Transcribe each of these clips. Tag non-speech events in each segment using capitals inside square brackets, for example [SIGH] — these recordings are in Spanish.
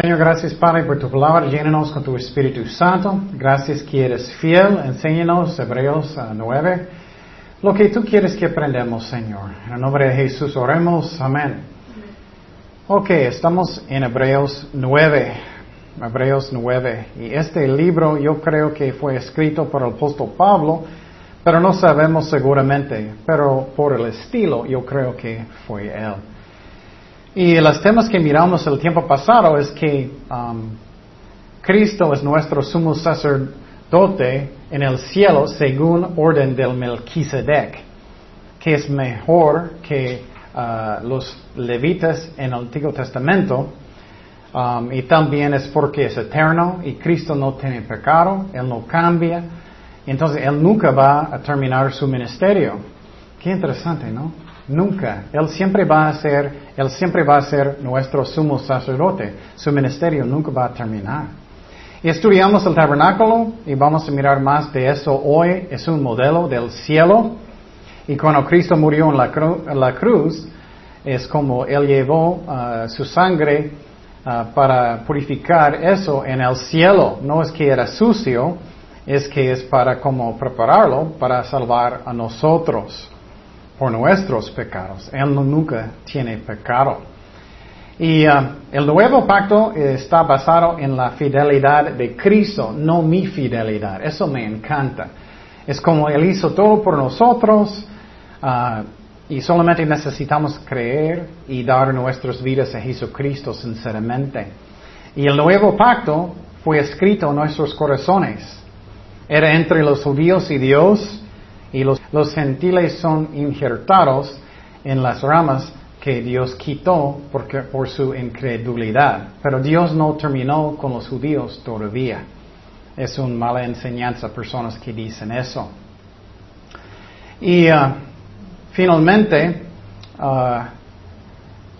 Señor, gracias Padre por tu palabra, llénanos con tu Espíritu Santo. Gracias que eres fiel, enséñanos Hebreos 9. Lo que tú quieres que aprendamos, Señor. En el nombre de Jesús oremos. Amén. Ok, estamos en Hebreos 9. Hebreos 9. Y este libro yo creo que fue escrito por el apóstol Pablo, pero no sabemos seguramente. Pero por el estilo yo creo que fue él. Y los temas que miramos el tiempo pasado es que um, Cristo es nuestro sumo sacerdote en el cielo según orden del Melquisedec, que es mejor que uh, los levitas en el Antiguo Testamento. Um, y también es porque es eterno y Cristo no tiene pecado, Él no cambia. Entonces Él nunca va a terminar su ministerio. Qué interesante, ¿no? Nunca. Él siempre va a ser, Él siempre va a ser nuestro sumo sacerdote. Su ministerio nunca va a terminar. Y estudiamos el tabernáculo y vamos a mirar más de eso hoy. Es un modelo del cielo. Y cuando Cristo murió en la, cruz, es como Él llevó uh, su sangre uh, para purificar eso en el cielo. No es que era sucio, es que es para como prepararlo para salvar a nosotros por nuestros pecados. Él nunca tiene pecado. Y uh, el nuevo pacto está basado en la fidelidad de Cristo, no mi fidelidad. Eso me encanta. Es como Él hizo todo por nosotros uh, y solamente necesitamos creer y dar nuestras vidas a Jesucristo sinceramente. Y el nuevo pacto fue escrito en nuestros corazones. Era entre los judíos y Dios y los, gentiles son injertados en las ramas que Dios quitó porque, por su incredulidad. Pero Dios no terminó con los judíos todavía. Es una mala enseñanza personas que dicen eso. Y uh, finalmente, uh,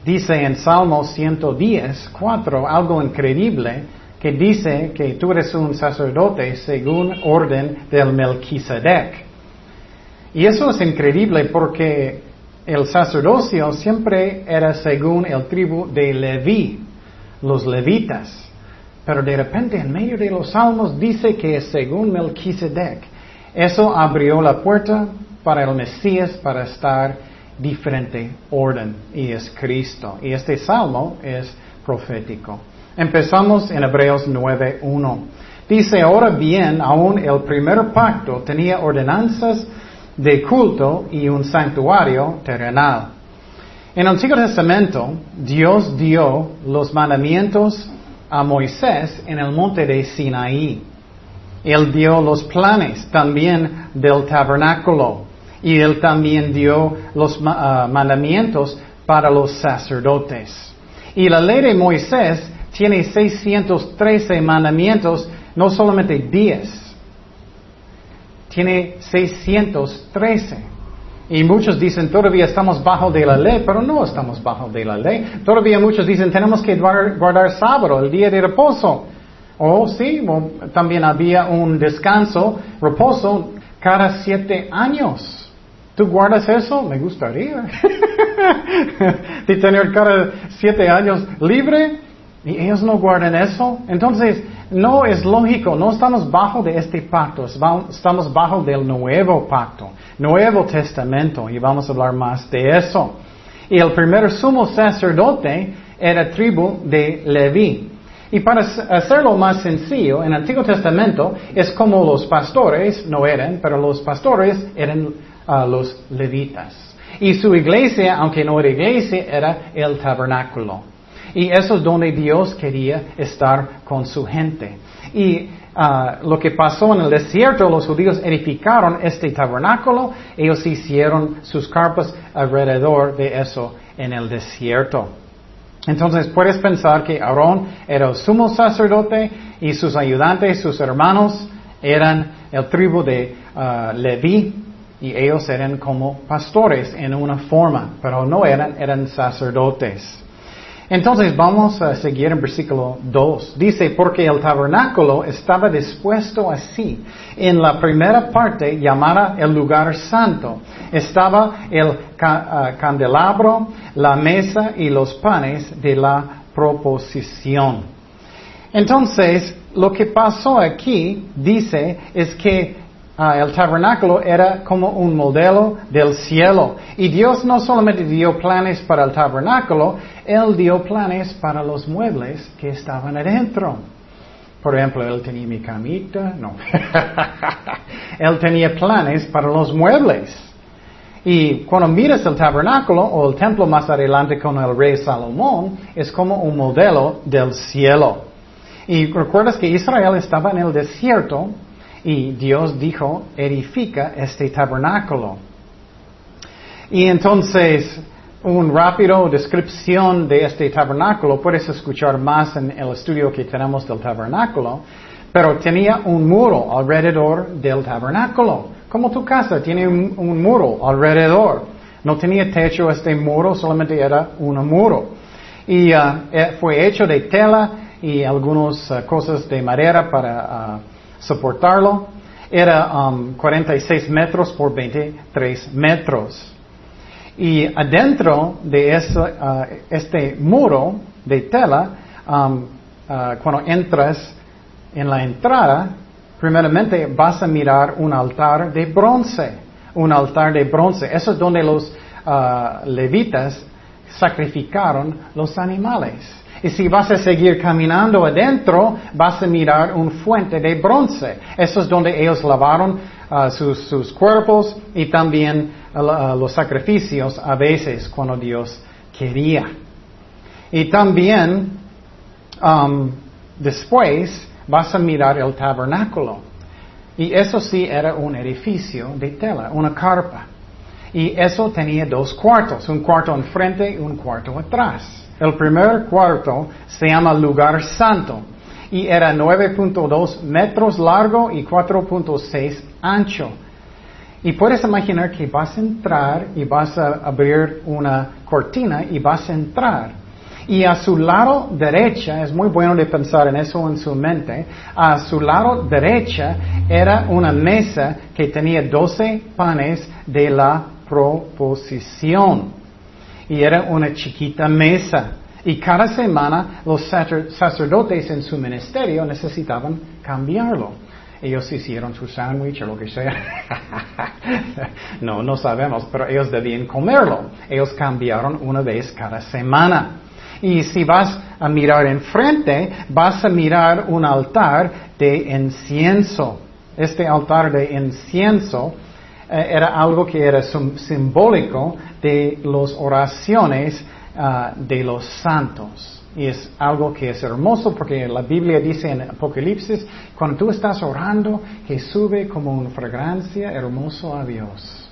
dice en Salmo 110, 4, algo increíble, que dice que tú eres un sacerdote según orden del Melquisedec. Y eso es increíble porque el sacerdocio siempre era según el tribu de Leví, los levitas. Pero de repente en medio de los salmos dice que es según Melquisedec. Eso abrió la puerta para el Mesías para estar diferente orden y es Cristo. Y este salmo es profético. Empezamos en Hebreos 9.1. Dice, ahora bien, aún el primer pacto tenía ordenanzas de culto y un santuario terrenal. En el Antiguo Testamento, Dios dio los mandamientos a Moisés en el monte de Sinaí. Él dio los planes también del tabernáculo y él también dio los ah, mandamientos para los sacerdotes. Y la ley de Moisés tiene 613 mandamientos, no solamente 10 tiene 613. Y muchos dicen, todavía estamos bajo de la ley, pero no estamos bajo de la ley. Todavía muchos dicen, tenemos que guardar, sábado, el día de reposo. O sí, también había un descanso, reposo, cada siete años. ¿Tú guardas eso? Me gustaría. [LAUGHS] de tener cada siete años libre. Y ellos no guardan eso. Entonces, no es lógico, no estamos bajo de este pacto, estamos bajo del nuevo pacto, nuevo testamento, y vamos a hablar más de eso. Y el primer sumo sacerdote era tribu de Leví. Y para hacerlo más sencillo, en el Antiguo Testamento es como los pastores, no eran, pero los pastores eran ah, los levitas. Y su iglesia, aunque no era iglesia, era el tabernáculo. Y eso es donde Dios quería estar con su gente. Y ah, lo que pasó en el desierto, los judíos edificaron este tabernáculo, ellos hicieron sus carpas alrededor de eso en el desierto. Entonces puedes pensar que Aarón era el sumo sacerdote y sus ayudantes, sus hermanos, eran el tribu de uh, Leví y ellos eran como pastores en una forma, pero no eran, eran sacerdotes. Entonces vamos a seguir en versículo 2. Dice, porque el tabernáculo estaba dispuesto así. En la primera parte, llamada el lugar santo, estaba el ah, candelabro, la mesa y los panes de la proposición. Entonces, lo que pasó aquí, dice, es que ah, el tabernáculo era como un modelo del cielo. Y Dios no solamente dio planes para el tabernáculo, Él dio planes para los muebles que estaban adentro. Por ejemplo, Él tenía mi camita, no. [LAUGHS] él tenía planes para los muebles. Y cuando miras el tabernáculo o el templo más adelante con el rey Salomón, es como un modelo del cielo. Y recuerdas que Israel estaba en el desierto y Dios dijo, edifica este tabernáculo. Y entonces, un rápido descripción de este tabernáculo, puedes escuchar más en el estudio que tenemos del tabernáculo, pero tenía un muro alrededor del tabernáculo. Como tu casa tiene un, muro alrededor. No tenía techo este muro, solamente era un muro. Y uh, eh, fue hecho de tela y algunas uh, cosas de madera para uh, soportarlo. Era 46 um, metros por 23 metros. Y adentro de este muro de tela, um, cuando entras en la entrada, primeramente vas a mirar un altar de bronce, un altar de bronce. Eso es donde los uh, levitas sacrificaron los animales. Y si vas a seguir caminando adentro, vas a mirar un fuente de bronce. Eso es donde ellos lavaron uh, sus, cuerpos y también uh, los sacrificios a veces cuando Dios quería. Y también um, después vas a mirar el tabernáculo. Y eso sí era un edificio de tela, una carpa. Y eso tenía dos cuartos, un cuarto enfrente y un cuarto atrás. El primer cuarto se llama lugar santo y era 9.2 metros largo y 4.6 ancho. Y puedes imaginar que vas a entrar y vas a abrir una cortina y vas a entrar. Y a su lado derecha, es muy bueno de pensar en eso en su mente, a su lado derecha era una mesa que tenía 12 panes de la proposición. Y era una chiquita mesa. Y cada semana los sacerdotes en su ministerio necesitaban cambiarlo. Ellos hicieron su sándwich o lo que sea. [LAUGHS] no, no sabemos, pero ellos debían comerlo. Ellos cambiaron una vez cada semana. Y si vas a mirar enfrente, vas a mirar un altar de incienso. Este altar de incienso era algo que era simbólico de las oraciones ah, de los santos. Y es algo que es hermoso porque la Biblia dice en Apocalipsis, cuando tú estás orando, que sube como una fragancia hermoso a Dios.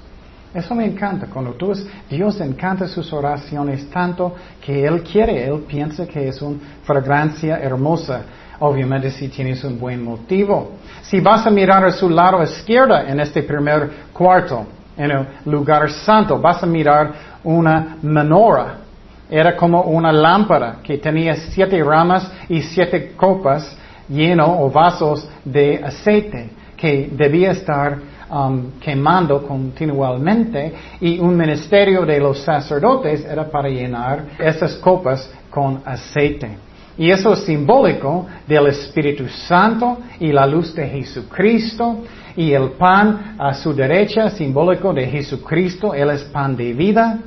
Eso me encanta. Cuando tú, Dios encanta sus oraciones tanto que Él quiere, Él piensa que es una fragancia hermosa. Obviamente si tienes un buen motivo. Si vas a mirar a su lado izquierdo en este primer cuarto, en el lugar santo, vas a mirar una menorah. Era como una lámpara que tenía siete ramas y siete copas lleno o vasos de aceite que debía estar Um, quemando continuamente y un ministerio de los sacerdotes era para llenar esas copas con aceite. Y eso es simbólico del Espíritu Santo y la luz de Jesucristo y el pan a su derecha, simbólico de Jesucristo, Él es pan de vida.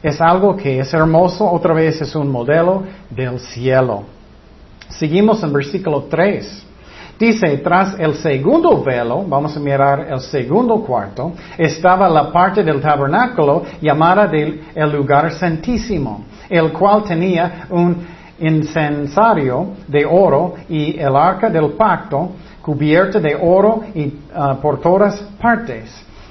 Es algo que es hermoso, otra vez es un modelo del cielo. Seguimos en versículo 3. Dice, tras el segundo velo, vamos a mirar el segundo cuarto, estaba la parte del tabernáculo llamada del, el lugar santísimo, el cual tenía un incensario de oro y el arca del pacto cubierta de oro y, ah, por todas partes,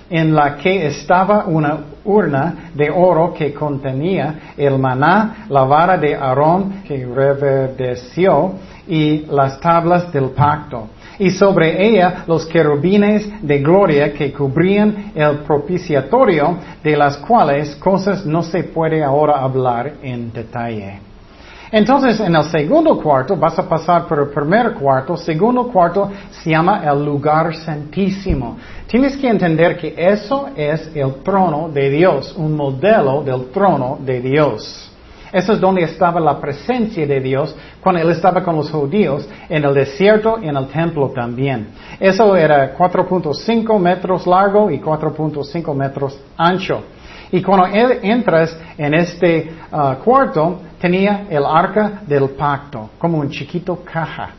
en la que estaba una urna de oro que contenía el maná, la vara de Aarón que reverdeció y las tablas del pacto. Y sobre ella los querubines de gloria que cubrían el propiciatorio, de las cuales cosas no se puede ahora hablar en detalle. Entonces, en el segundo cuarto, vas a pasar por el primer cuarto, segundo cuarto se llama el lugar santísimo. Tienes que entender que eso es el trono de Dios, un modelo del trono de Dios. Eso es donde estaba la presencia de Dios cuando Él estaba con los judíos en el desierto y en el templo también. Eso era 4.5 metros largo y 4.5 metros ancho. Y cuando él entras en este uh, cuarto, tenía el arca del pacto, como un chiquito caja.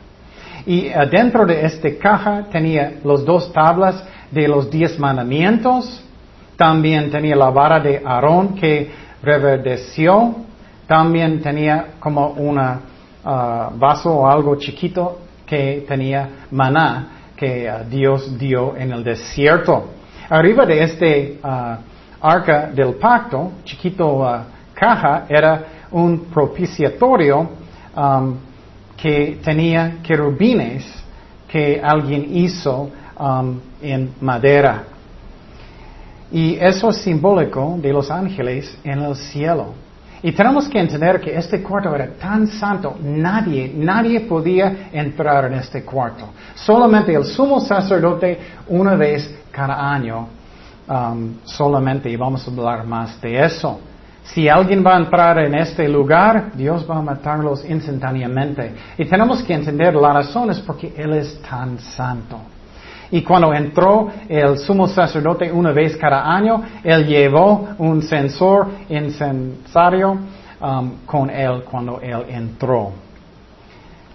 Y dentro de esta caja tenía los dos tablas de los diez mandamientos. También tenía la vara de Aarón que reverdeció. También tenía como un uh, vaso o algo chiquito que tenía maná que uh, Dios dio en el desierto. Arriba de este arca del pacto, chiquito caja, era un propiciatorio um, que tenía querubines que alguien hizo um, en madera. Y eso es simbólico de los ángeles en el cielo. Y tenemos que entender que este cuarto era tan santo, nadie, nadie podía entrar en este cuarto. Solamente el sumo sacerdote una vez cada año, um, solamente, y vamos a hablar más de eso. Si alguien va a entrar en este lugar, Dios va a matarlos instantáneamente. Y tenemos que entender la razón es porque Él es tan santo. Y cuando entró el sumo sacerdote una vez cada año, Él llevó un sensor incensario um, con Él cuando Él entró.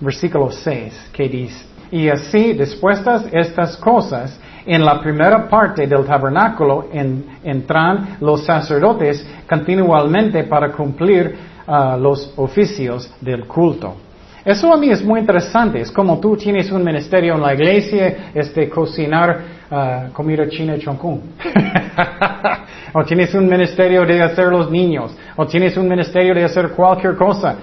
Versículo 6, que dice, y así, dispuestas estas cosas, en la primera parte del tabernáculo entran los sacerdotes continuamente para cumplir uh, los oficios del culto. Eso a mí es muy interesante. Es como tú tienes un ministerio en la iglesia, es de cocinar uh, comida china chongkung. [LAUGHS] o tienes un ministerio de hacer los niños. O tienes un ministerio de hacer cualquier cosa.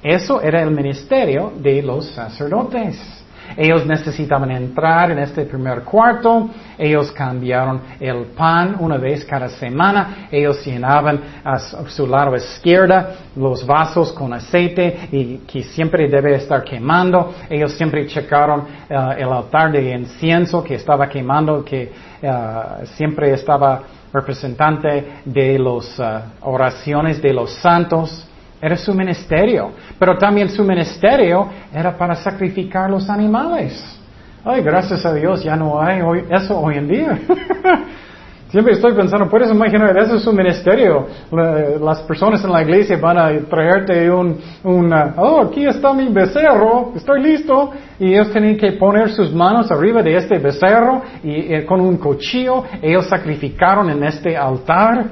Eso era el ministerio de los sacerdotes. Ellos necesitaban entrar en este primer cuarto, ellos cambiaron el pan una vez cada semana, ellos llenaban a su lado izquierda los vasos con aceite y que siempre debe estar quemando, ellos siempre checaron eh, el altar de incienso que estaba quemando, que eh, siempre estaba representante de las eh, oraciones de los santos. Era su ministerio. Pero también su ministerio era para sacrificar los animales. Ay, gracias a Dios ya no hay eso hoy en día. [LAUGHS] Siempre estoy pensando, puedes imaginar, eso es su ministerio. las personas en la iglesia van a traerte un, oh, aquí está mi becerro, estoy listo. Y ellos tienen que poner sus manos arriba de este becerro y eh, con un cuchillo ellos sacrificaron en este altar.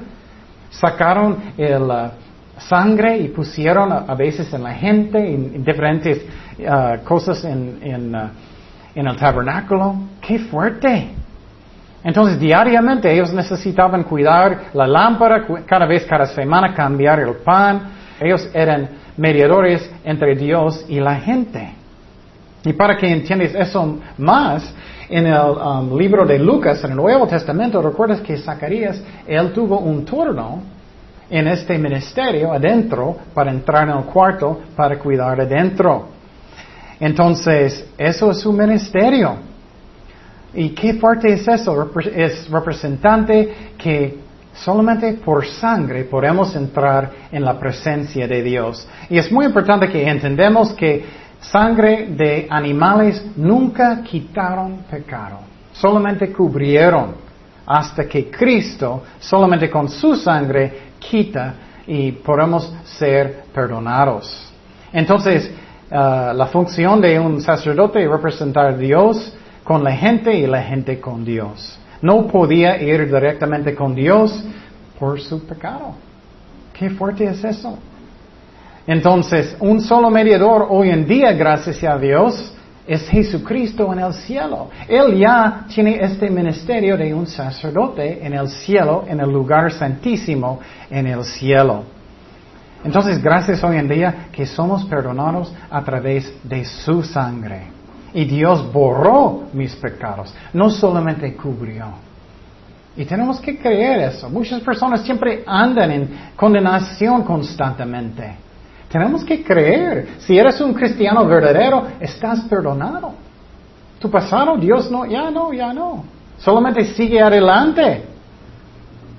Sacaron el, uh, sangre y pusieron a, veces en la gente, en, diferentes uh, cosas en, en, uh, en, el tabernáculo. ¡Qué fuerte! Entonces, diariamente ellos necesitaban cuidar la lámpara, cada vez, cada semana cambiar el pan. Ellos eran mediadores entre Dios y la gente. Y para que entiendas eso más, en el um, libro de Lucas, en el Nuevo Testamento, recuerdas que Zacarías, él tuvo un turno en este ministerio adentro para entrar en el cuarto para cuidar adentro. Entonces, eso es su ministerio. ¿Y qué fuerte es eso? Es representante que solamente por sangre podemos entrar en la presencia de Dios. Y es muy importante que entendamos que sangre de animales nunca quitaron pecado, solamente cubrieron hasta que Cristo, solamente con su sangre, quita y podemos ser perdonados. Entonces, uh, la función de un sacerdote es representar a Dios con la gente y la gente con Dios. No podía ir directamente con Dios por su pecado. Qué fuerte es eso. Entonces, un solo mediador hoy en día, gracias a Dios, es Jesucristo en el cielo. Él ya tiene este ministerio de un sacerdote en el cielo, en el lugar santísimo, en el cielo. Entonces, gracias hoy en día que somos perdonados a través de su sangre. Y Dios borró mis pecados, no solamente cubrió. Y tenemos que creer eso. Muchas personas siempre andan en condenación constantemente. Tenemos que creer. Si eres un cristiano verdadero, estás perdonado. Tu pasado, Dios no, ya no, ya no. Solamente sigue adelante.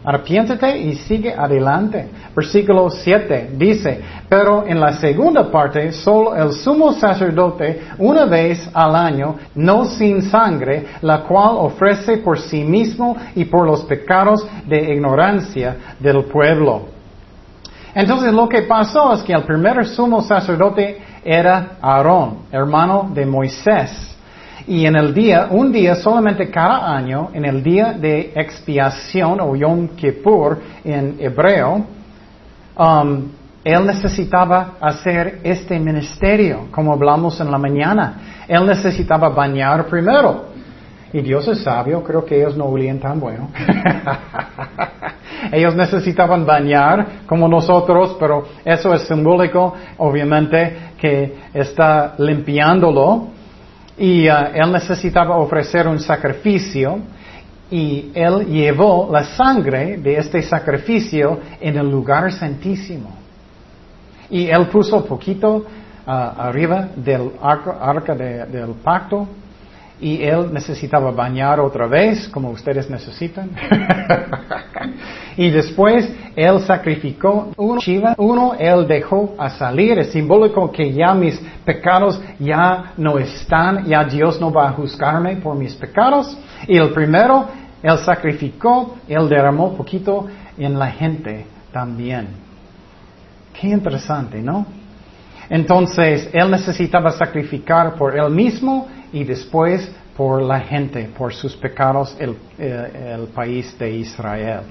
Arrepiéntete y sigue adelante. versículo 7, dice, pero en la segunda parte, solo el sumo sacerdote una vez al año, no sin sangre, la cual ofrece por sí mismo y por los pecados de ignorancia del pueblo. Entonces lo que pasó es que el primer sumo sacerdote era Aarón, hermano de Moisés. Y en el día, un día solamente cada año, en el día de expiación o Yom Kippur en hebreo, um, él necesitaba hacer este ministerio, como hablamos en la mañana. Él necesitaba bañar primero. Y Dios es sabio, creo que ellos no olían tan bueno. [LAUGHS] ellos necesitaban bañar como nosotros, pero eso es simbólico, obviamente, que está limpiándolo. Y uh, él necesitaba ofrecer un sacrificio y él llevó la sangre de este sacrificio en el lugar santísimo. Y él puso poquito uh, arriba del arca, del pacto y él necesitaba bañar otra vez, como ustedes necesitan. [LAUGHS] y después él sacrificó uno, uno él dejó a salir, es simbólico que ya mis pecados ya no están, ya Dios no va a juzgarme por mis pecados. Y el primero, él sacrificó, él derramó poquito en la gente también. Qué interesante, ¿no? Entonces, él necesitaba sacrificar por él mismo y después por la gente, por sus pecados, el, eh, país de Israel.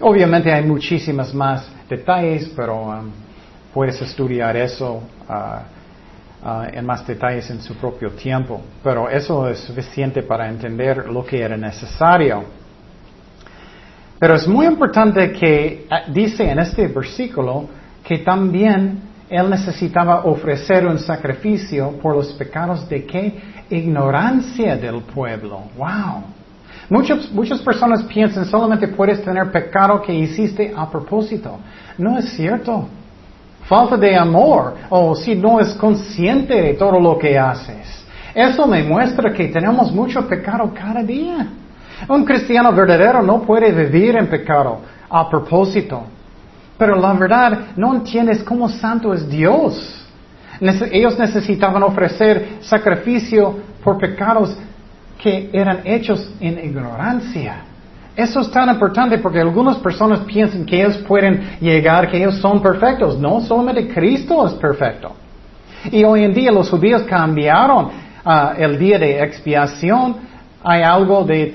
Obviamente hay muchísimas más detalles, pero um, puedes estudiar eso uh, uh, en más detalles en su propio tiempo. Pero eso es suficiente para entender lo que era necesario. Pero es muy importante que uh, dice en este versículo que también él necesitaba ofrecer un sacrificio por los pecados de qué? Ignorancia del pueblo. Wow. Muchas, muchas personas piensan solamente puedes tener pecado que hiciste a propósito. No es cierto. Falta de amor o si no es consciente de todo lo que haces. Eso me muestra que tenemos mucho pecado cada día. Un cristiano verdadero no puede vivir en pecado a propósito. Pero la verdad, no entiendes cómo santo es Dios. Ellos necesitaban ofrecer sacrificio por pecados que eran hechos en ignorancia. Eso es tan importante porque algunas personas piensan que ellos pueden llegar, que ellos son perfectos. No, solamente Cristo es perfecto. Y hoy en día los judíos cambiaron ah, el día de expiación. Hay algo de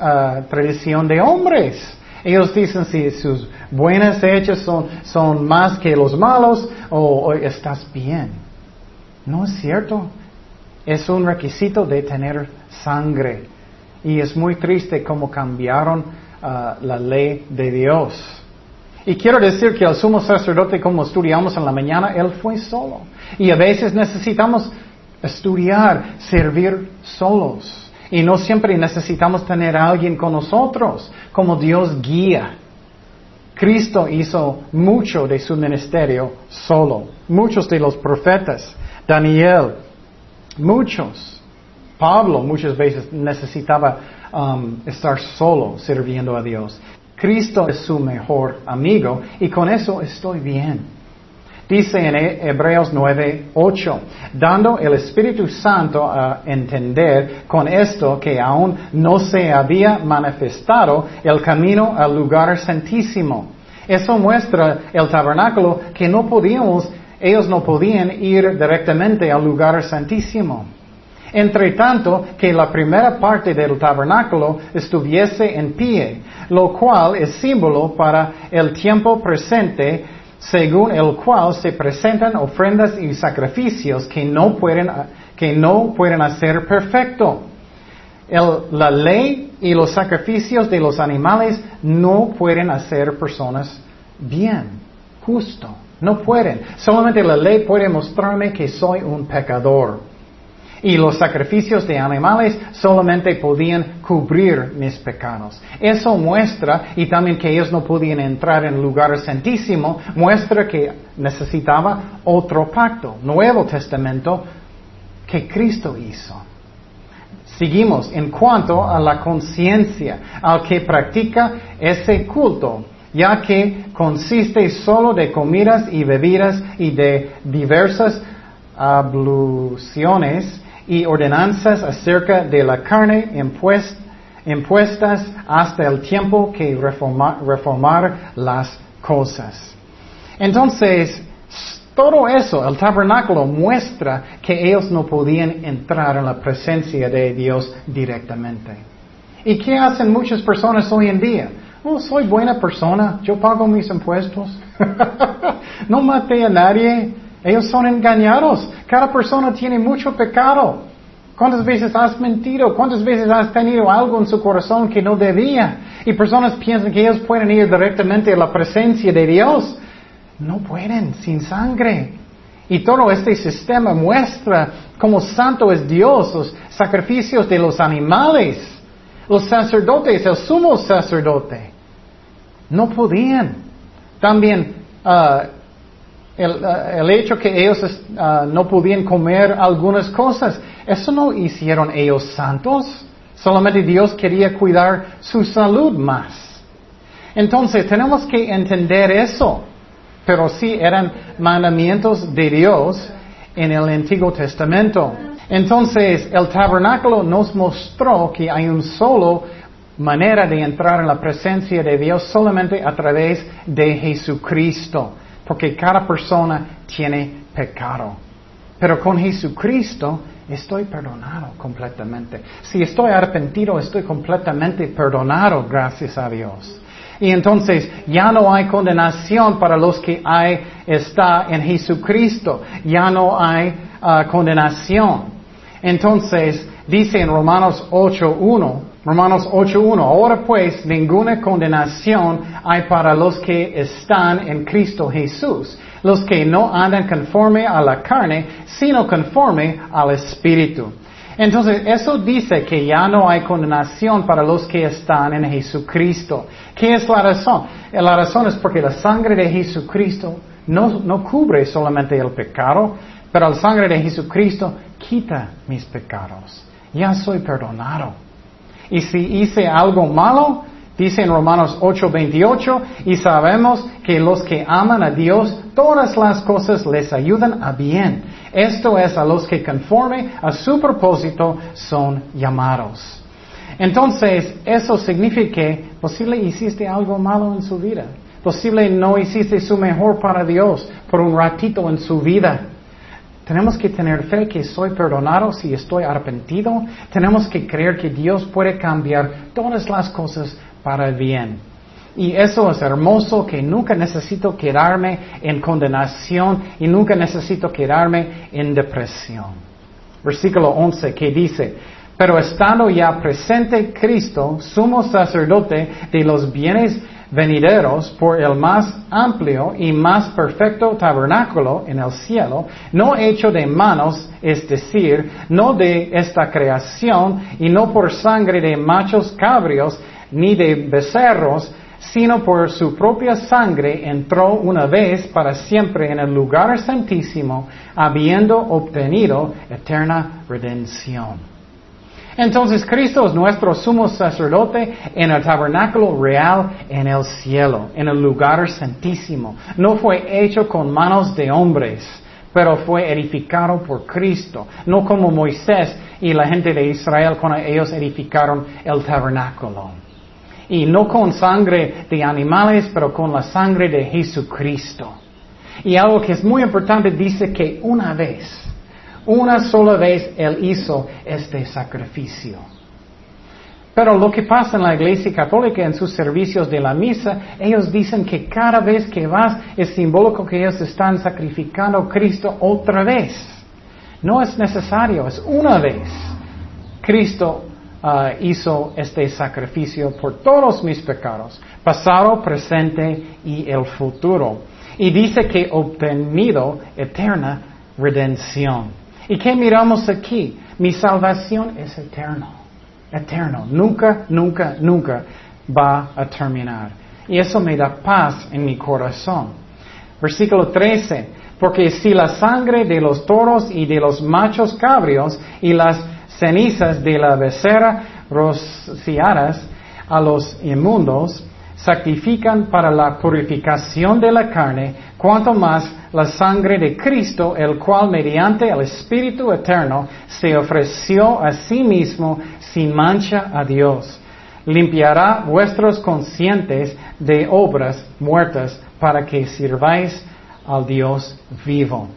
ah, tradición de hombres. Ellos dicen si sus buenas hechas son, son más que los malos o, estás bien. No es cierto. Es un requisito de tener sangre. Y es muy triste cómo cambiaron uh, la ley de Dios. Y quiero decir que el sumo sacerdote, como estudiamos en la mañana, él fue solo. Y a veces necesitamos estudiar, servir solos. Y no siempre necesitamos tener a alguien con nosotros, como Dios guía. Cristo hizo mucho de su ministerio solo. Muchos de los profetas, Daniel, muchos. Pablo muchas veces necesitaba um, estar solo sirviendo a Dios. Cristo es su mejor amigo y con eso estoy bien. Dice en Hebreos 9, 8, dando el Espíritu Santo a entender con esto que aún no se había manifestado el camino al lugar santísimo. Eso muestra el tabernáculo que no podíamos, ellos no podían ir directamente al lugar santísimo. Entre tanto, que la primera parte del tabernáculo estuviese en pie, lo cual es símbolo para el tiempo presente según el cual se presentan ofrendas y sacrificios que no pueden, que no pueden hacer perfecto. la ley y los sacrificios de los animales no pueden hacer personas bien, justo. No pueden. Solamente la ley puede mostrarme que soy un pecador. Y los sacrificios de animales solamente podían cubrir mis pecados. Eso muestra, y también que ellos no podían entrar en el lugar santísimo, muestra que necesitaba otro pacto, Nuevo Testamento, que Cristo hizo. Seguimos en cuanto a la conciencia, al que practica ese culto. ya que consiste solo de comidas y bebidas y de diversas abluciones y ordenanzas acerca de la carne impuestas hasta el tiempo que reformar las cosas. Entonces, todo eso, el tabernáculo muestra que ellos no podían entrar en la presencia de Dios directamente. ¿Y qué hacen muchas personas hoy en día? Oh, soy buena persona, yo pago mis impuestos. [LAUGHS] no maté a nadie. Ellos son engañados. Cada persona tiene mucho pecado. ¿Cuántas veces has mentido? ¿Cuántas veces has tenido algo en su corazón que no debía? Y personas piensan que ellos pueden ir directamente a la presencia de Dios. No pueden, sin sangre. Y todo este sistema muestra cómo santo es Dios, los sacrificios de los animales, los sacerdotes, el sumo sacerdote. No podían. También uh, el, uh, el, hecho que ellos uh, no podían comer algunas cosas, eso no hicieron ellos santos. Solamente Dios quería cuidar su salud más. Entonces tenemos que entender eso pero sí eran mandamientos de Dios en el Antiguo Testamento. Entonces, el tabernáculo nos mostró que hay una solo manera de entrar en la presencia de Dios solamente a través de Jesucristo, porque cada persona tiene pecado. Pero con Jesucristo estoy perdonado completamente. Si estoy arrepentido, estoy completamente perdonado, gracias a Dios. Y entonces ya no hay condenación para los que hay, está en Jesucristo. Ya no hay ah, condenación. Entonces dice en Romanos 8.1, Romanos 8.1, ahora pues ninguna condenación hay para los que están en Cristo Jesús, los que no andan conforme a la carne, sino conforme al Espíritu. Entonces, eso dice que ya no hay condenación para los que están en Jesucristo. ¿Qué es la razón? La razón es porque la sangre de Jesucristo no, no cubre solamente el pecado, pero la sangre de Jesucristo quita mis pecados. Ya soy perdonado. Y si hice algo malo, Dice en Romanos 8:28, y sabemos que los que aman a Dios, todas las cosas les ayudan a bien. Esto es a los que conforme a su propósito son llamados. Entonces, eso significa que posible hiciste algo malo en su vida. Posible no hiciste su mejor para Dios por un ratito en su vida. Tenemos que tener fe que soy perdonado si estoy arrepentido. Tenemos que creer que Dios puede cambiar todas las cosas para el bien. Y eso es hermoso que nunca necesito quedarme en condenación y nunca necesito quedarme en depresión. Versículo 11 que dice, pero estando ya presente Cristo, sumo sacerdote de los bienes venideros por el más amplio y más perfecto tabernáculo en el cielo, no hecho de manos, es decir, no de esta creación y no por sangre de machos cabrios, ni de becerros, sino por su propia sangre entró una vez para siempre en el lugar santísimo, habiendo obtenido eterna redención. Entonces Cristo es nuestro sumo sacerdote en el tabernáculo real en el cielo, en el lugar santísimo. No fue hecho con manos de hombres, pero fue edificado por Cristo, no como Moisés y la gente de Israel cuando ellos edificaron el tabernáculo. Y no con sangre de animales, pero con la sangre de Jesucristo. Y algo que es muy importante dice que una vez, una sola vez Él hizo este sacrificio. Pero lo que pasa en la Iglesia Católica en sus servicios de la misa, ellos dicen que cada vez que vas es simbólico que ellos están sacrificando a Cristo otra vez. No es necesario, es una vez. Cristo Ah, hizo este sacrificio por todos mis pecados, pasado, presente y el futuro. Y dice que obtenido eterna redención. ¿Y qué miramos aquí? Mi salvación es eterno, eterno, nunca, nunca, nunca va a terminar. Y eso me da paz en mi corazón. Versículo 13, porque si la sangre de los toros y de los machos cabrios y las cenizas de la becerra rociadas a los inmundos, sacrifican para la purificación de la carne, cuanto más la sangre de Cristo, el cual mediante el Espíritu Eterno se ofreció a sí mismo sin mancha a Dios. Limpiará vuestros conscientes de obras muertas para que sirváis al Dios vivo.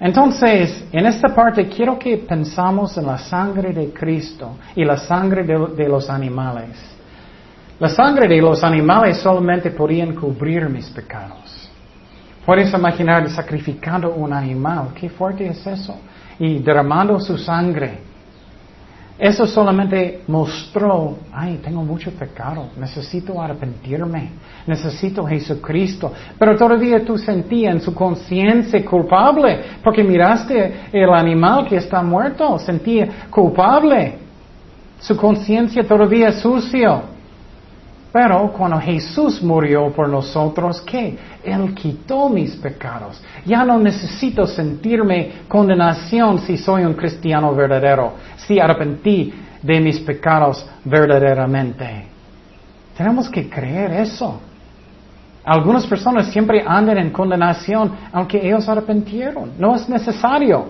Entonces, en esta parte quiero que pensamos en la sangre de Cristo y la sangre de, los animales. La sangre de los animales solamente podían cubrir mis pecados. Puedes imaginar sacrificando un animal, qué fuerte es eso, y derramando su sangre. Eso solamente mostró, ay, tengo mucho pecado, necesito arrepentirme, necesito Jesucristo. Pero todavía tú sentías en su conciencia culpable, porque miraste el animal que está muerto, sentía culpable. Su conciencia todavía sucio. Pero cuando Jesús murió por nosotros, ¿qué? Él quitó mis pecados. Ya no necesito sentirme condenación si soy un cristiano verdadero, si arrepentí de mis pecados verdaderamente. Tenemos que creer eso. Algunas personas siempre andan en condenación aunque ellos arrepentieron. No es necesario.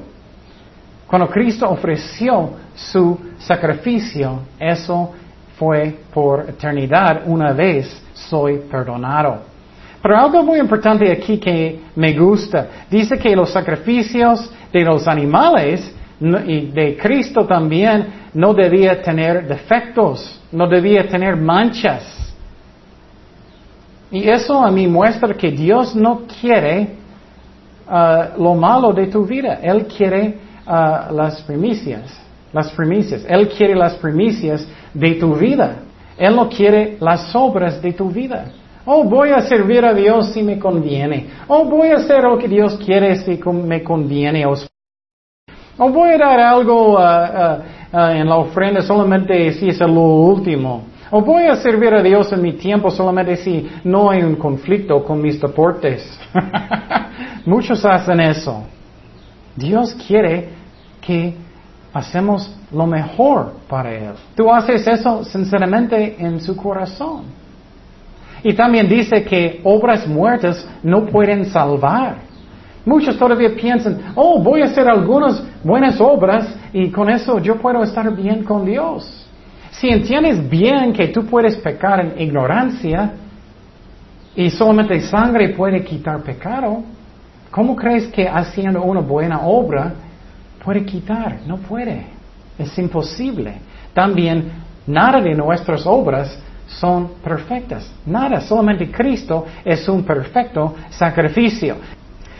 Cuando Cristo ofreció su sacrificio, eso fue por eternidad, una vez soy perdonado. Pero algo muy importante aquí que me gusta, dice que los sacrificios de los animales y de Cristo también no debía tener defectos, no debía tener manchas. Y eso a mí muestra que Dios no quiere uh, lo malo de tu vida, Él quiere uh, las primicias las primicias. Él quiere las primicias de tu vida. Él no quiere las obras de tu vida. Oh, voy a servir a Dios si me conviene. Oh, voy a hacer lo que Dios quiere si me conviene. O voy a dar algo uh, uh, uh, en la ofrenda solamente si es lo último. O voy a servir a Dios en mi tiempo solamente si no hay un conflicto con mis deportes. [LAUGHS] Muchos hacen eso. Dios quiere que hacemos lo mejor para Él. Tú haces eso sinceramente en su corazón. Y también dice que obras muertas no pueden salvar. Muchos todavía piensan, oh, voy a hacer algunas buenas obras y con eso yo puedo estar bien con Dios. Si entiendes bien que tú puedes pecar en ignorancia y solamente sangre puede quitar pecado, ¿cómo crees que haciendo una buena obra puede quitar, no puede. Es imposible. También nada de nuestras obras son perfectas. Nada, solamente Cristo es un perfecto sacrificio.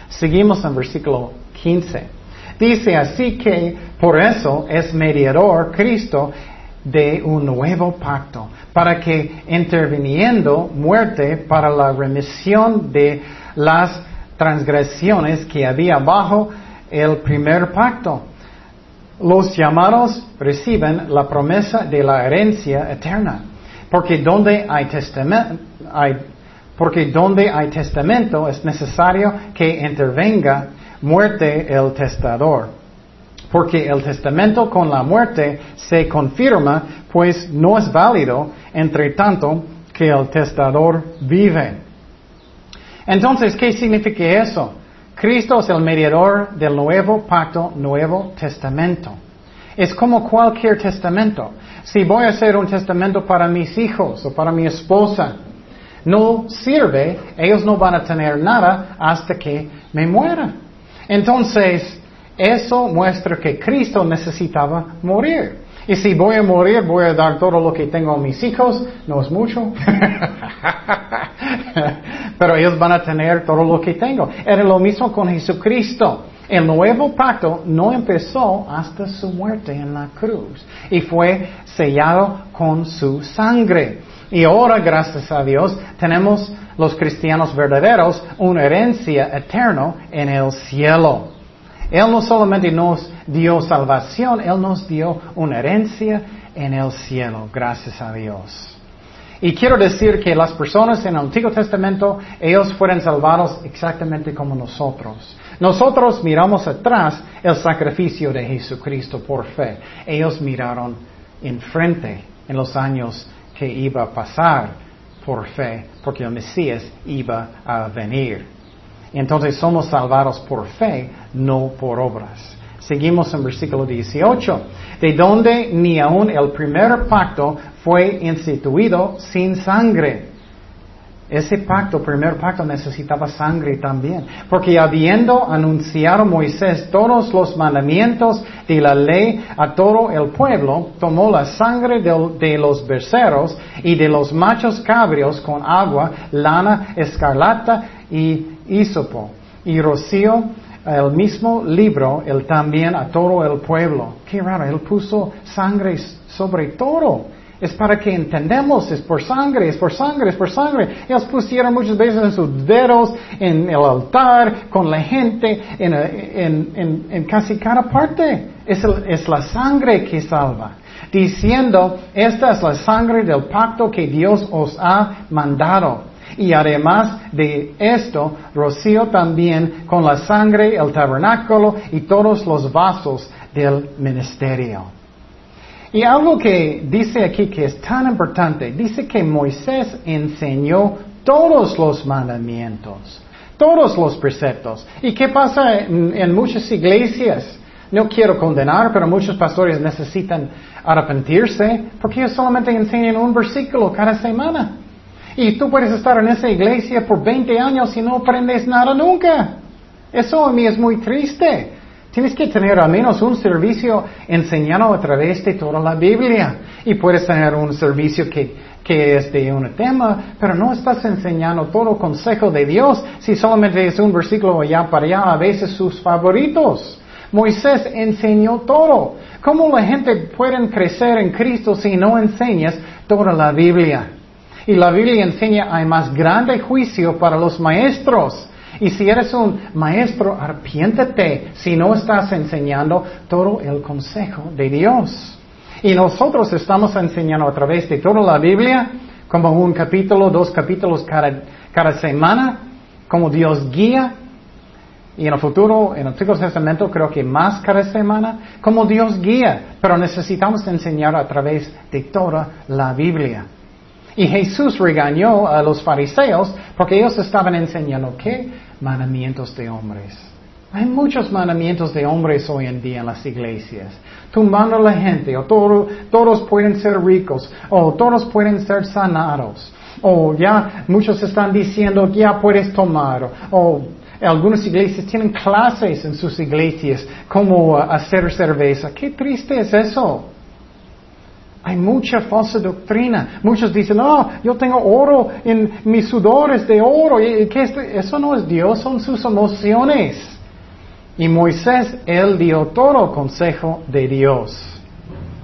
Seguimos en versículo 15. Dice así que por eso es mediador Cristo de un nuevo pacto, para que interviniendo muerte para la remisión de las transgresiones que había bajo el primer pacto. Los llamados reciben la promesa de la herencia eterna, porque donde hay testamento, porque donde hay testamento es necesario que intervenga muerte el testador. Porque el testamento con la muerte se confirma, pues no es válido entre tanto que el testador vive. Entonces, ¿qué significa eso? Cristo es el mediador del nuevo pacto, nuevo testamento. Es como cualquier testamento. Si voy a hacer un testamento para mis hijos o para mi esposa, no sirve, ellos no van a tener nada hasta que me muera. Entonces, eso muestra que Cristo necesitaba morir. Y si voy a morir, voy a dar todo lo que tengo a mis hijos, no es mucho. [LAUGHS] Pero ellos van a tener todo lo que tengo. Era lo mismo con Jesucristo. El nuevo pacto no empezó hasta su muerte en la cruz y fue sellado con su sangre. Y ahora, gracias a Dios, tenemos los cristianos verdaderos una herencia eterna en el cielo. Él no solamente nos dio salvación, Él nos dio una herencia en el cielo, gracias a Dios. Y quiero decir que las personas en el Antiguo Testamento, ellos fueron salvados exactamente como nosotros. Nosotros miramos atrás el sacrificio de Jesucristo por fe. Ellos miraron enfrente en los años que iba a pasar por fe, porque el Mesías iba a venir. Entonces somos salvados por fe, no por obras. Seguimos en versículo 18, de donde ni aun el primer pacto fue instituido sin sangre ese pacto, primer pacto, necesitaba sangre también. Porque habiendo anunciado Moisés todos los mandamientos de la ley a todo el pueblo, tomó la sangre de, los berceros y de los machos cabrios con agua, lana, escarlata y hisopo. Y roció el mismo libro, él también a todo el pueblo. Qué raro, él puso sangre sobre todo. Es para que entendamos, es por sangre, es por sangre, es por sangre. Ellos pusieron muchas veces en sus dedos, en el altar, con la gente, en, casi cada parte. Es, es la sangre que salva. Diciendo, esta es la sangre del pacto que Dios os ha mandado. Y además de esto, rocío también con la sangre el tabernáculo y todos los vasos del ministerio. Y algo que dice aquí que es tan importante, dice que Moisés enseñó todos los mandamientos, todos los preceptos. ¿Y qué pasa en, muchas iglesias? No quiero condenar, pero muchos pastores necesitan arrepentirse porque ellos solamente enseñan un versículo cada semana. Y tú puedes estar en esa iglesia por 20 años y no aprendes nada nunca. Eso a mí es muy triste. Tienes que tener al menos un servicio enseñado a través de toda la Biblia. Y puedes tener un servicio que, que es de un tema, pero no estás enseñando todo el consejo de Dios si solamente es un versículo allá para allá, a veces sus favoritos. Moisés enseñó todo. ¿Cómo la gente puede crecer en Cristo si no enseñas toda la Biblia? Y la Biblia enseña hay más grande juicio para los maestros. Y si eres un maestro, arpiéntete si no estás enseñando todo el consejo de Dios. Y nosotros estamos enseñando a través de toda la Biblia, como un capítulo, dos capítulos cada, cada semana, como Dios guía. Y en el futuro, en el Antiguo Testamento, creo que más cada semana, como Dios guía. Pero necesitamos enseñar a través de toda la Biblia. Y Jesús regañó a los fariseos porque ellos estaban enseñando qué? mandamientos de hombres. Hay muchos mandamientos de hombres hoy en día en las iglesias. Tumbando a la gente, o todos pueden ser ricos, o todos pueden ser sanados, o ya muchos están diciendo ya puedes tomar, o algunas iglesias tienen clases en sus iglesias como hacer cerveza. Qué triste es eso. Hay mucha falsa doctrina. Muchos dicen, no, yo tengo oro en mis sudores de oro. ¿Y Eso no es Dios, son sus emociones. Y Moisés, él dio todo consejo de Dios.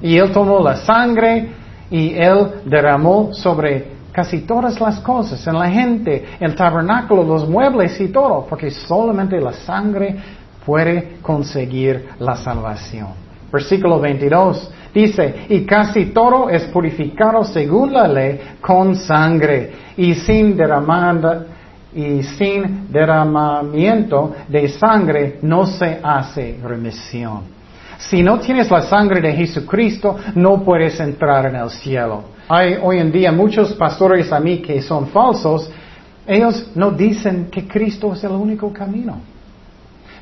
Y él tomó la sangre y él derramó sobre casi todas las cosas, en la gente, el tabernáculo, los muebles y todo, porque solamente la sangre puede conseguir la salvación. Versículo 22. Dice, y casi todo es purificado según la ley con sangre y sin derramada, y sin derramamiento de sangre no se hace remisión. Si no tienes la sangre de Jesucristo, no puedes entrar en el cielo. Hay hoy en día muchos pastores a mí que son falsos. Ellos no dicen que Cristo es el único camino.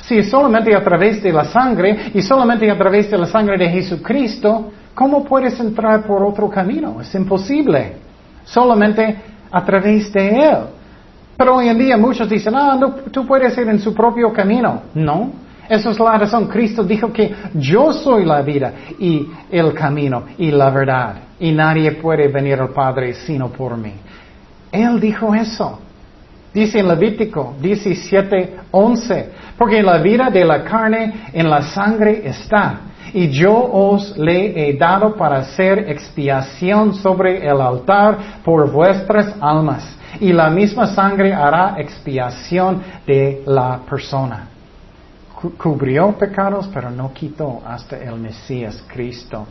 Si es solamente a través de la sangre y solamente a través de la sangre de Jesucristo, ¿cómo puedes entrar por otro camino? Es imposible. Solamente a través de Él. Pero hoy en día muchos dicen, ah, no, tú puedes ir en su propio camino. No. Esa es la razón. Cristo dijo que yo soy la vida y el camino y la verdad. Y nadie puede venir al Padre sino por mí. Él dijo eso. Dice en Levítico 17, 11, porque la vida de la carne en la sangre está, y yo os le he dado para hacer expiación sobre el altar por vuestras almas, y la misma sangre hará expiación de la persona. Cubrió pecados, pero no quitó hasta el Mesías Cristo.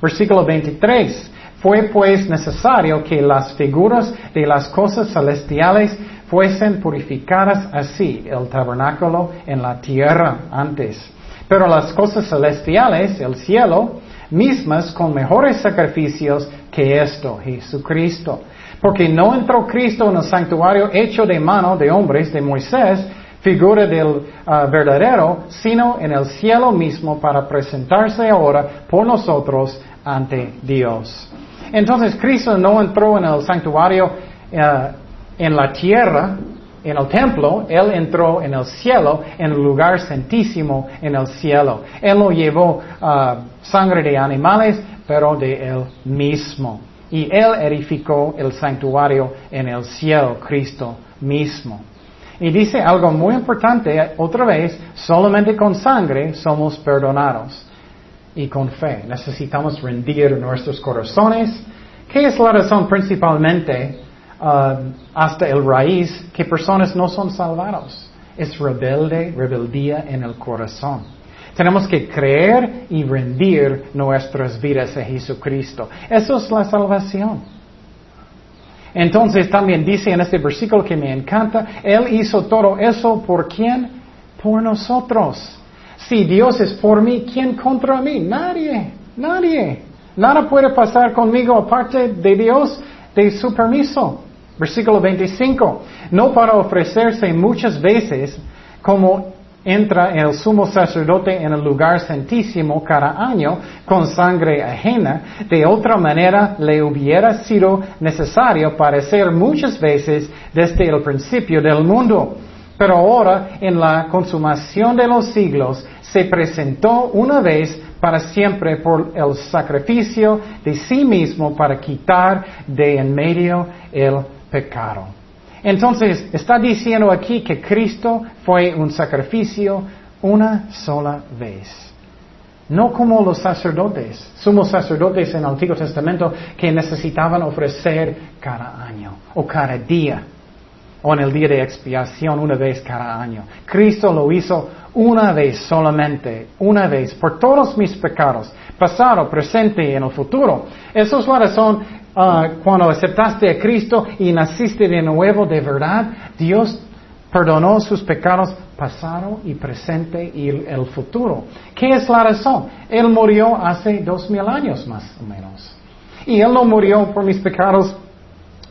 Versículo 23. Fue pues necesario que las figuras de las cosas celestiales fuesen purificadas así, el tabernáculo en la tierra antes. Pero las cosas celestiales, el cielo, mismas con mejores sacrificios que esto, Jesucristo. Porque no entró Cristo en el santuario hecho de mano de hombres de Moisés, figura del ah, verdadero, sino en el cielo mismo para presentarse ahora por nosotros ante Dios. Entonces Cristo no entró en el santuario ah, en la tierra, en el templo, Él entró en el cielo, en el lugar santísimo en el cielo. Él no llevó ah, sangre de animales, pero de Él mismo. Y Él edificó el santuario en el cielo, Cristo mismo. Y dice algo muy importante, otra vez, solamente con sangre somos perdonados. Y con fe. Necesitamos rendir nuestros corazones. ¿Qué es la razón principalmente uh, hasta el raíz que personas no son salvados? Es rebelde, rebeldía en el corazón. Tenemos que creer y rendir nuestras vidas a Jesucristo. Eso es la salvación. Entonces también dice en este versículo que me encanta, Él hizo todo eso por quién? Por nosotros. Si Dios es por mí, ¿quién contra mí? Nadie, nadie. Nada puede pasar conmigo aparte de Dios, de su permiso. Versículo 25. No para ofrecerse muchas veces como entra el sumo sacerdote en el lugar santísimo cada año con sangre ajena, de otra manera le hubiera sido necesario parecer muchas veces desde el principio del mundo. Pero ahora, en la consumación de los siglos, se presentó una vez para siempre por el sacrificio de sí mismo para quitar de en medio el pecado. Entonces, está diciendo aquí que Cristo fue un sacrificio una sola vez. No como los sacerdotes, somos sacerdotes en el Antiguo Testamento que necesitaban ofrecer cada año o cada día o en el día de expiación una vez cada año. Cristo lo hizo una vez solamente, una vez, por todos mis pecados, pasado, presente y en el futuro. Esa es la Ah, cuando aceptaste a Cristo y naciste de nuevo de verdad, Dios perdonó sus pecados pasado y presente y el futuro. ¿Qué es la razón? Él murió hace dos mil años más o menos. Y Él no murió por mis pecados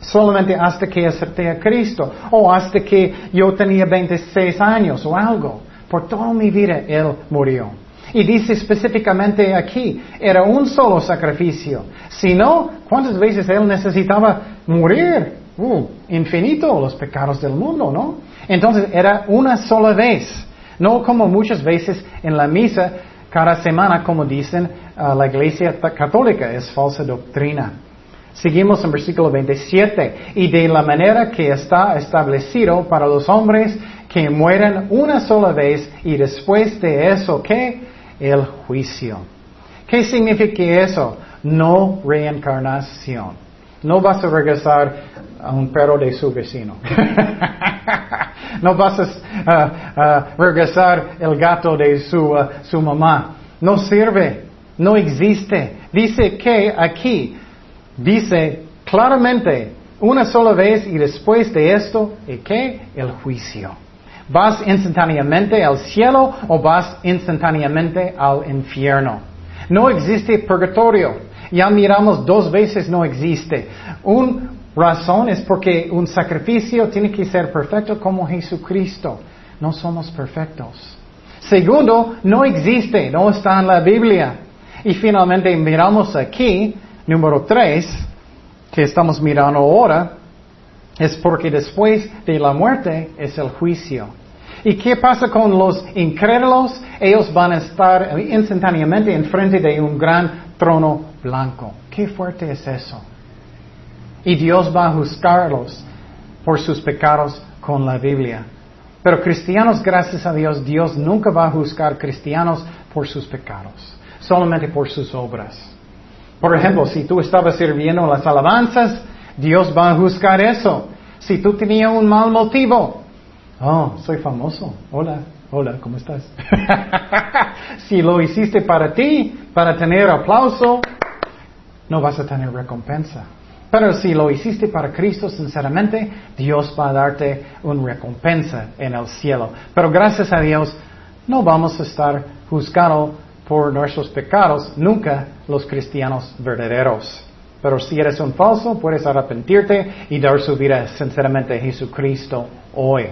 solamente hasta que acepté a Cristo o hasta que yo tenía 26 años o algo. Por toda mi vida Él murió. Y dice específicamente aquí, era un solo sacrificio. Si no, ¿cuántas veces Él necesitaba morir? Uh, infinito los pecados del mundo, ¿no? Entonces era una sola vez. No como muchas veces en la misa, cada semana, como dicen uh, la Iglesia Católica, es falsa doctrina. Seguimos en versículo 27. Y de la manera que está establecido para los hombres que mueren una sola vez y después de eso, ¿qué? El juicio. ¿Qué significa eso? No reencarnación. No vas a regresar a un perro de su vecino. [LAUGHS] no vas a regresar el gato de su, su mamá. No sirve. No existe. Dice que aquí, dice claramente, una sola vez y después de esto, ¿y qué? El juicio. ¿Vas instantáneamente al cielo o vas instantáneamente al infierno? No existe purgatorio. Ya miramos dos veces no existe. Una razón es porque un sacrificio tiene que ser perfecto como Jesucristo. No somos perfectos. Segundo, no existe, no está en la Biblia. Y finalmente miramos aquí, número tres, que estamos mirando ahora, es porque después de la muerte es el juicio. ¿Y qué pasa con los incrédulos? Ellos van a estar instantáneamente enfrente de un gran trono blanco. Qué fuerte es eso. Y Dios va a juzgarlos por sus pecados con la Biblia. Pero cristianos, gracias a Dios, Dios nunca va a juzgar cristianos por sus pecados, solamente por sus obras. Por ejemplo, si tú estabas sirviendo las alabanzas, Dios va a juzgar eso. Si tú tenías un mal motivo, Oh, soy famoso. Hola, hola, ¿cómo estás? [LAUGHS] si lo hiciste para ti, para tener aplauso, no vas a tener recompensa. Pero si lo hiciste para Cristo, sinceramente, Dios va a darte una recompensa en el cielo. Pero gracias a Dios, no vamos a estar juzgados por nuestros pecados, nunca los cristianos verdaderos. Pero si eres un falso, puedes arrepentirte y dar su vida sinceramente a Jesucristo hoy.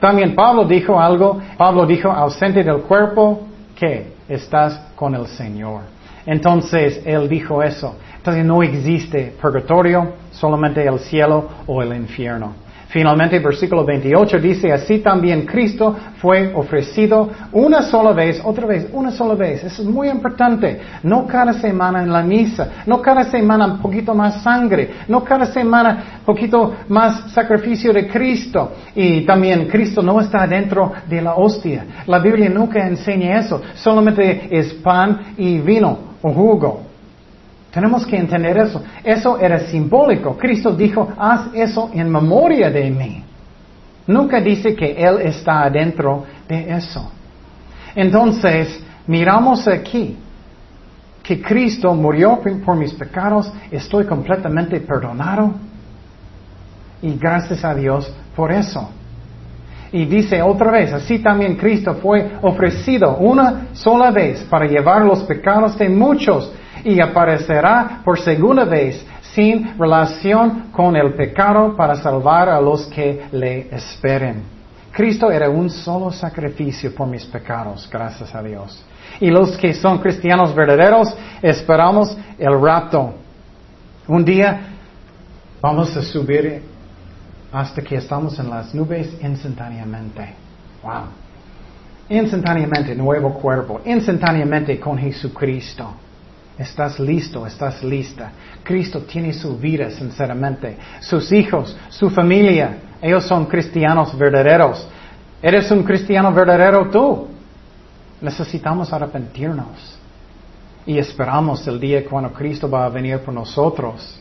También Pablo dijo algo, Pablo dijo, ausente del cuerpo, que estás con el Señor. Entonces, él dijo eso. Entonces no existe purgatorio, solamente el cielo o el infierno. Finalmente, versículo 28 dice, así también Cristo fue ofrecido una sola vez, otra vez, una sola vez. Eso es muy importante. No cada semana en la misa, no cada semana un poquito más sangre, no cada semana un poquito más sacrificio de Cristo. Y también Cristo no está dentro de la hostia. La Biblia nunca enseña eso. Solamente es pan y vino o jugo. Tenemos que entender eso. Eso era simbólico. Cristo dijo, haz eso en memoria de mí. Nunca dice que Él está adentro de eso. Entonces, miramos aquí que Cristo murió por mis pecados, estoy completamente perdonado. Y gracias a Dios por eso. Y dice otra vez, así también Cristo fue ofrecido una sola vez para llevar los pecados de muchos y aparecerá por segunda vez sin relación con el pecado para salvar a los que le esperen. Cristo era un solo sacrificio por mis pecados, gracias a Dios. Y los que son cristianos verdaderos esperamos el rapto. Un día vamos a subir hasta que estamos en las nubes instantáneamente. Wow. Instantáneamente, nuevo cuerpo, instantáneamente con Jesucristo. Estás listo, estás lista. Cristo tiene su vida, sinceramente. Sus hijos, su familia, ellos son cristianos verdaderos. ¿Eres un cristiano verdadero tú? Necesitamos arrepentirnos. Y esperamos el día cuando Cristo va a venir por nosotros.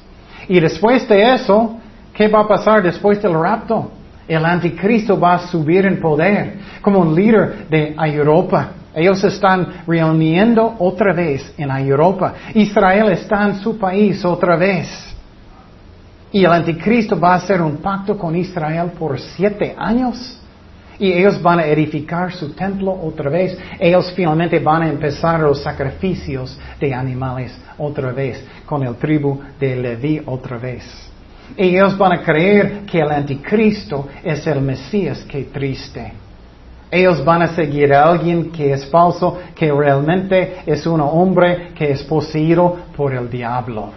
Y después de eso, ¿qué va a pasar después del rapto? El anticristo va a subir en poder como un líder de Europa. Ellos están reuniendo otra vez en Europa. Israel está en su país otra vez. Y el anticristo va a hacer un pacto con Israel por siete años. Y ellos van a edificar su templo otra vez. Ellos finalmente van a empezar los sacrificios de animales otra vez, con el tribu de Leví otra vez. Y ellos van a creer que el anticristo es el Mesías. Qué triste. Ellos van a seguir a alguien que es falso, que realmente es un hombre que es poseído por el diablo.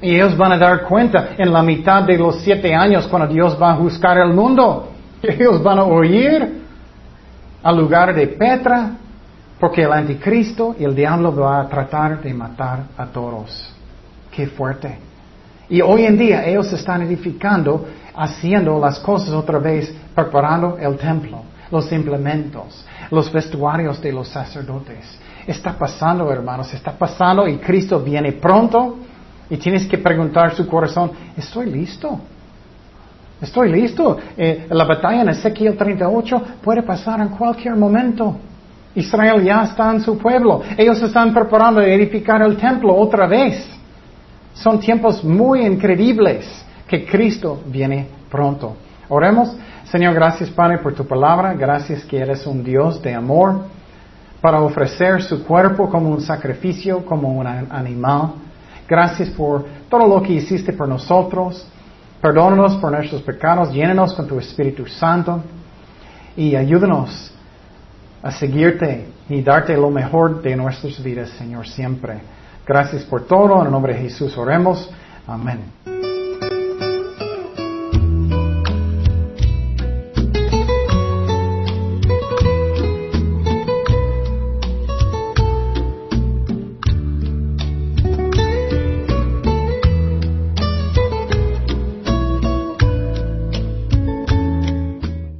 Y ellos van a dar cuenta en la mitad de los siete años cuando Dios va a juzgar el mundo. [LAUGHS] Ellos van a oír al lugar de Petra, porque el anticristo y el diablo va a tratar de matar a todos. Qué fuerte. Y hoy en día ellos están edificando, haciendo las cosas otra vez, preparando el templo, los implementos, los vestuarios de los sacerdotes. Está pasando, hermanos, está pasando y Cristo viene pronto y tienes que preguntar su corazón, ¿estoy listo? Estoy listo. Eh, la batalla en Ezequiel 38 puede pasar en cualquier momento. Israel ya está en su pueblo. Ellos están preparando edificar el templo otra vez. Son tiempos muy increíbles que Cristo viene pronto. Oremos. Señor, gracias Padre por tu palabra. Gracias que eres un Dios de amor para ofrecer su cuerpo como un sacrificio, como un animal. Gracias por todo lo que hiciste por nosotros. Perdónanos por nuestros pecados. Llénenos con tu Espíritu Santo. Y ayúdanos a seguirte y darte lo mejor de nuestras vidas, Señor, siempre. Gracias por todo. En el nombre de Jesús oremos. Amén.